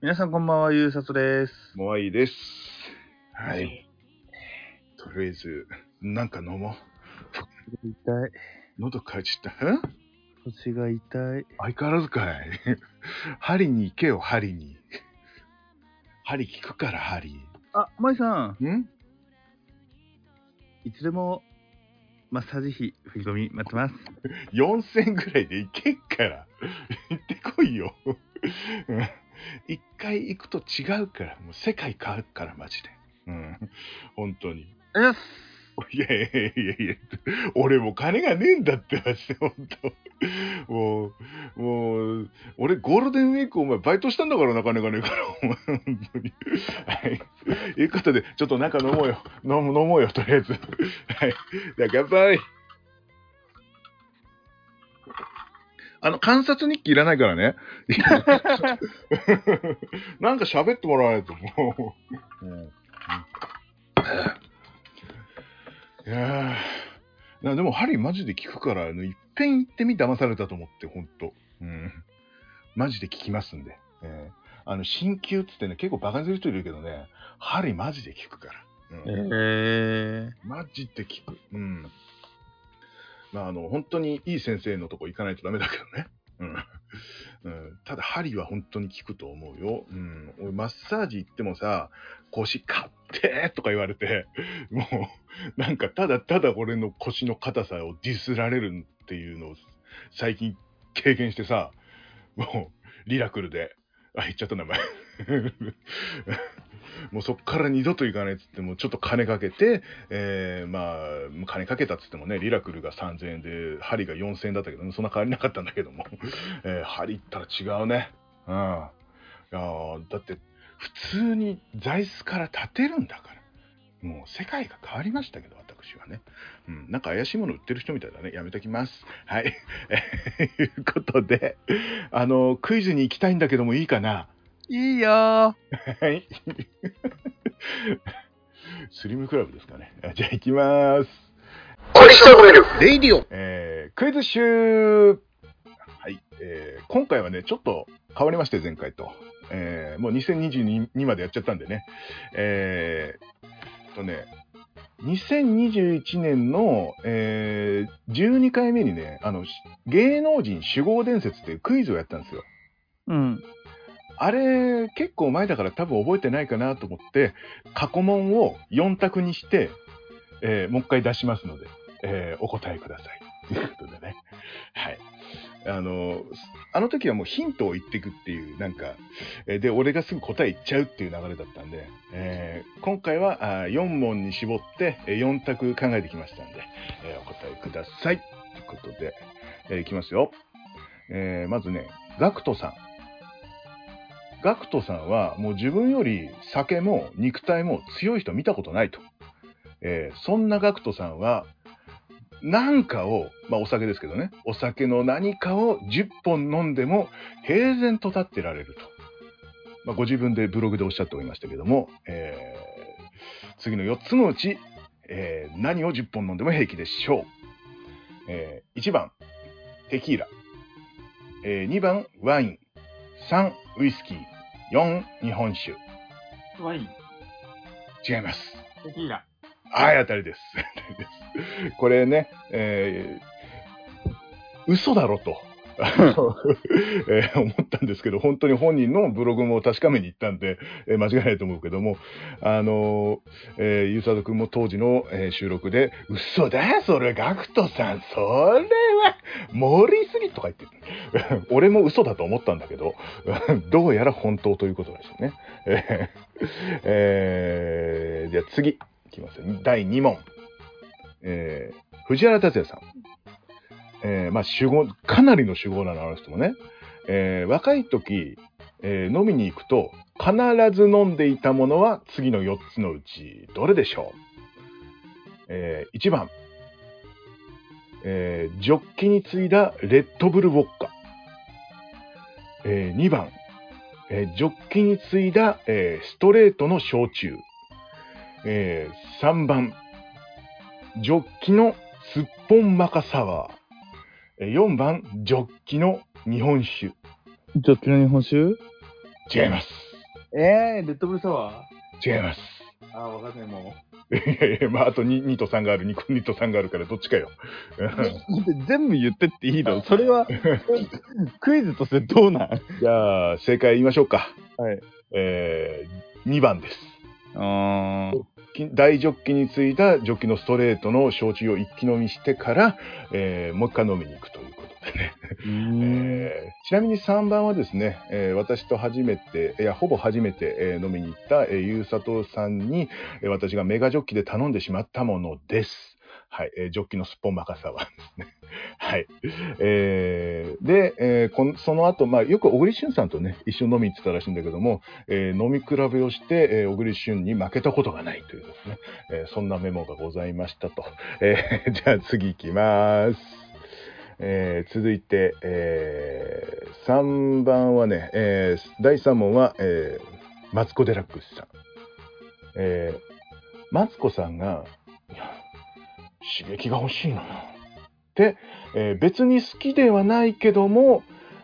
皆さんこんばんは、ゆうさとです。もういいです。はい。とりあえず、なんか飲もう。痛い。喉かじった。ん腰が痛い。相変わらずかい。針に行けよ、針に。針効くから、針。あ、まいさん、ん？いつでもマッサージ費振り込み待ってます。?4000 ぐらいで行けっから。行ってこいよ。うん一回行くと違うから、もう世界変わるから、マジで。うん。本当に。ありがとういやいやいやいや、俺も金がねえんだって、マジで、本当。もう、もう、俺ゴールデンウィークお前バイトしたんだからな、金がねえから、お前、本当に。はい。いうことで、ちょっとなんか飲もうよ。飲む、飲もうよ、とりあえず。はい。じゃあ、乾杯。あの、観察日記いらないからね。なんか喋ってもらわないと、もう。うんいやーなでも針マジで効くから、あのいっぺん行ってみ騙されたと思って、ほんと。うん。マジで効きますんで。えーあの、鍼灸っつってね、結構バカにする人いるけどね、針マジで効くから。うんえマジで効く。うん。まあ、あの、本当にいい先生のとこ行かないとダメだけどね。うん。うん、ただ、針は本当に効くと思うよ。うん。俺、マッサージ行ってもさ、腰買ってとか言われて、もう、なんか、ただただ俺の腰の硬さをディスられるっていうのを最近経験してさ、もう、リラクルで、あ、言っちゃった名前。もうそっから二度と行かないっつっても、ちょっと金かけて、えー、まあ、金かけたっつってもね、リラクルが3000円で、針が4000円だったけど、そんな変わりなかったんだけども、えー、針行ったら違うね。うん。いやだって、普通に座椅子から立てるんだから。もう世界が変わりましたけど、私はね。うん、なんか怪しいもの売ってる人みたいだね。やめときます。はい。えーいうことで、あの、クイズに行きたいんだけどもいいかな、いいよー。はい。スリムクラブですかね。あじゃあ行きます。レイディオえー、クイズ集はい、えー、今回はね、ちょっと変わりまして、前回と。えー、もう2022までやっちゃったんでね。えー、とね、2021年の、えー、12回目にね、あの、し芸能人守護伝説っていうクイズをやったんですよ。うん。あれ、結構前だから多分覚えてないかなと思って、過去問を4択にして、えーもう一回出しますので、えーお答えください。ということでね。はい。あの、あの時はもうヒントを言っていくっていう、なんか、で、俺がすぐ答え言っちゃうっていう流れだったんで、えー今回はあ4問に絞って、4択考えてきましたんで、えーお答えください。ということで、えーいきますよ。えーまずね、ガクトさん。ガクトさんはもう自分より酒も肉体も強い人見たことないと。えーそんなガクトさんは、何かを、まあお酒ですけどね、お酒の何かを10本飲んでも平然と立ってられると。まあご自分でブログでおっしゃっておりましたけども、えー次の4つのうち、えー何を10本飲んでも平気でしょう。えー1番、テキーラ。えー2番、ワイン。3、ウイスキー。4、日本酒。ワイン、違います。テキーラ。はい、当たりです。これね、えー嘘だろと。えー思ったんですけど、本当に本人のブログも確かめに行ったんで、えー間違いないと思うけども、あのーえーゆうさとくんも当時の、えー収録で、嘘だよ、それ、ガクトさん、それは、盛りすぎとか言って 俺も嘘だと思ったんだけど、どうやら本当ということでしたね。えーえーじゃあ次、いきますよ。第2問。えー藤原達也さん。えーまあ、酒豪、かなりの酒豪なの、あの人もね。えー若い時、えー飲みに行くと、必ず飲んでいたものは次の4つのうち、どれでしょう？えー1番、えージョッキに継いだレッドブルウォッカ。え2番、えージョッキに継いだ、えーストレートの焼酎。え3番、ジョッキのすっぽんマカサワー。えー4番、ジョッキの日本酒。ジョッキの日本酒？違います。えー、レッドブルサワ違います。ーあー、わかんない、も いやいや、まあ、あと 2, 2と3がある、2, 2と3があるから、どっちかよ。う。全部言ってっていいの？それは、クイズとしてどうなん？じゃあ、正解言いましょうか。はい。えー、2番です。あ大ジョッキについたジョッキのストレートの焼酎を一気飲みしてから、えーもう一回飲みに行くというね。えーちなみに3番はですね、えー私と初めて、いや、ほぼ初めて、えー飲みに行った、えーゆうさとさんに、えー私がメガジョッキで頼んでしまったものです。はい、えージョッキのすっぽんまかさはですね。はい。えーで、えーこんその後、まあ、よく小栗旬さんとね、一緒に飲みに行ってたらしいんだけども、えー飲み比べをして、えー小栗旬に負けたことがないというですね、えーそんなメモがございましたと。えーじゃあ次行きます。えー続いて、え3番はね、えー第3問は、えーマツコ・デラックスさん。えーマツコさんが、刺激が欲しいな。って、えー別に好きではないけども、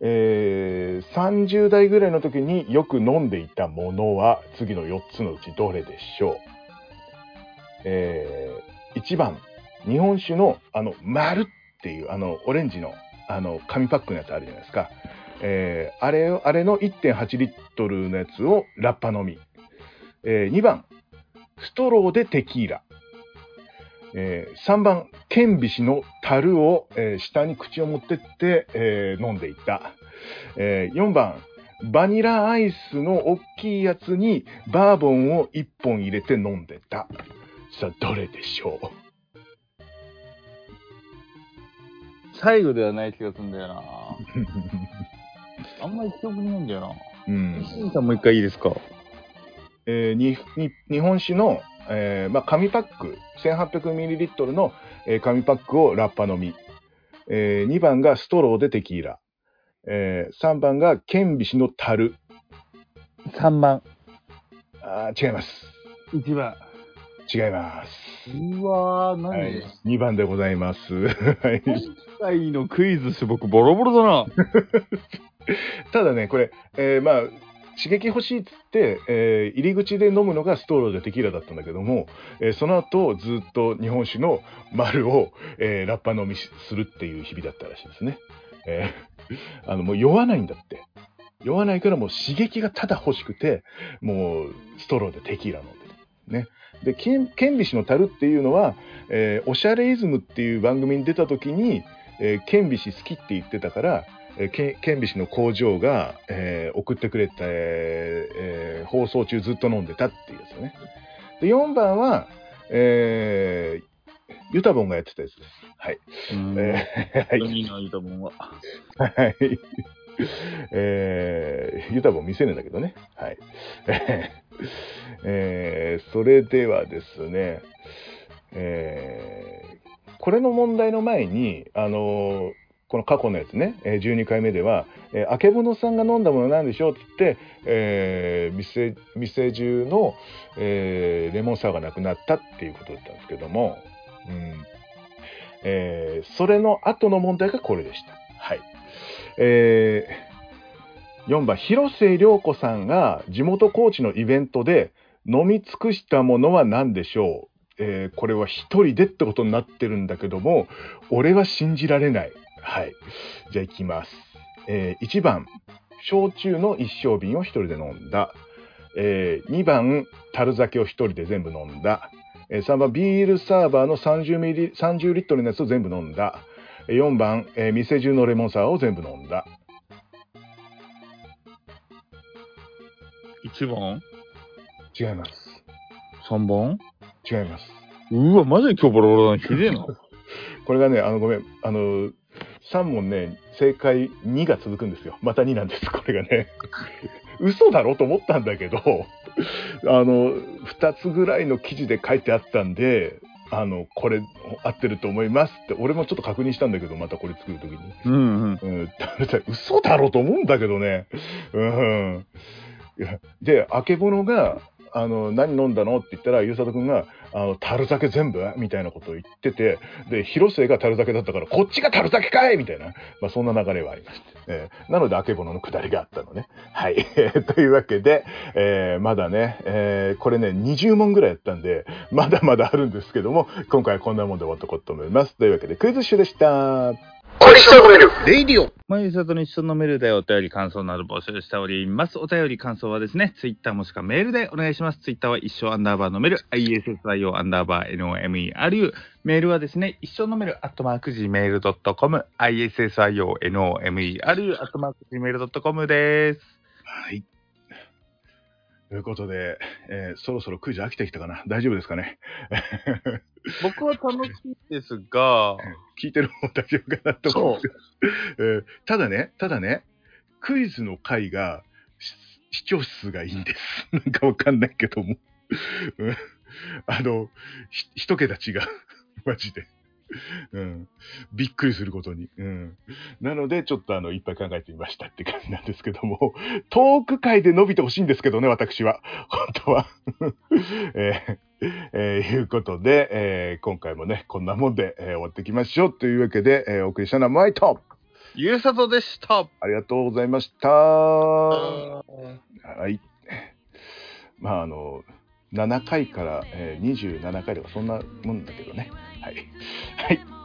えー30代ぐらいの時によく飲んでいたものは次の4つのうちどれでしょう、え1番日本酒のあの丸っっていうあのオレンジのあの紙パックのやつあるじゃないですか、えーあれあれの1.8リットルのやつをラッパ飲み、え2番ストローでテキーラえー3番、剣菱の樽を、えー下に口を持ってって、えー飲んでいた。えー4番、バニラアイスの大きいやつにバーボンを1本入れて飲んでた。さあ、どれでしょう？最後ではない気がするんだよな。あんまり記憶にないんだよな。うんシンさんもう一回いいですか？えーにに日本酒の、えーまあ、紙パック 1800ml の、えー紙パックをラッパ飲み、え2番がストローでテキーラ、え3番が剣菱の樽 ?3 番。あー違います1番。違いますうわー、何、はい、2番でございます。はい今回のクイズして僕ボロボロだな。ただね、これ、えーまあ、刺激欲しいっつって、えー入り口で飲むのがストローでテキーラだったんだけども、えーその後ずっと日本酒の丸を、えーラッパ飲みしするっていう日々だったらしいですね。えー あのもう酔わないんだって。酔わないからもう刺激がただ欲しくて、もうストローでテキーラ飲んでる。ね。で、ケンケンビシの樽っていうのは、えーおしゃれイズムっていう番組に出た時に、えーケンビシ好きって言ってたから、えーケンケンビシの工場が、えー送ってくれた、えーえー放送中ずっと飲んでたっていうやつよね。で、4番は、えーユタボンがやってたやつです。はい。うんえーはい。いいな、いいと思うわ。はい。えー、ユタボン見せねえんだけどね。はい。えー、それではですね、えーこれの問題の前に、あのーこの過去のやつね、えー12回目では、えー、あけぼのさんが飲んだものなんでしょうって言って、えー店店中の、えーレモンサワーがなくなったっていうことだったんですけども、うんえーそれの後の問題がこれでした。はい。えー4番、広末涼子さんが地元高知のイベントで飲み尽くしたものは何でしょう、えーこれは一人でってことになってるんだけども、俺は信じられない。はい。じゃあ行きます。え1番、焼酎の一升瓶を一人で飲んだ。え2番、樽酒を一人で全部飲んだ。え3番、ビールサーバーの30ミリ、30リットルのやつを全部飲んだ。4番、えー店中のレモンサワーを全部飲んだ。1番？違います。?3 番？違います。うわ、マジで今日ボロボロだな。ひでえな。これがね、あの、ごめん、あの、3問ね、正解2が続くんですよ。また2なんです、これがね。嘘だろと思ったんだけど、あの、2つぐらいの記事で書いてあったんで、あの、これ合ってると思いますって、俺もちょっと確認したんだけど、またこれ作るときに。うんうん。うん、嘘だろと思うんだけどね。うん。で、あけぼのが、あの、何飲んだのって言ったら、ゆうさとくんが、あの、樽酒全部？みたいなことを言ってて、で、広末が樽酒だったから、こっちが樽酒かいみたいな、まあ、そんな流れはありまして。えーなので、あけぼののくだりがあったのね。はい。というわけで、えーまだね、えーこれね、20問ぐらいやったんで、まだまだあるんですけども、今回はこんなもんで終わってこうと思います。というわけで、クイズッシュでした。レイディオまゆさとの一生呑めるでお便り感想など募集しております。お便り感想はですね、ツイッターもしくはメールでお願いします。ツイッターは一生アンダーバー呑める、ISSIO アンダーバー NOMERU。メールはですね、一生のメール、アットマーク Gmail.com、ISSIO NOMERU、アットマーク Gmail.com です。はい。ということで、えーそろそろクイズ飽きてきたかな？大丈夫ですかね？僕は楽しいですが、聞いてる方大丈夫かなと思うんですけど、えーただね、ただね、クイズの回がし視聴数がいいんです。なんかわかんないけども。うんあの、ひ一桁違う。マジで。うん。びっくりすることに。うん。なので、ちょっとあの、いっぱい考えてみましたって感じなんですけども、トーク回で伸びてほしいんですけどね、私は。本当は。えーえーいうことで、えー今回もね、こんなもんで、えー終わっていきましょう。というわけで、えーお送りしたのはマイトゆうさとでした。ありがとうございました。はい。まあ、あの、7回から、えー27回とかそんなもんだけどね。はい。はい。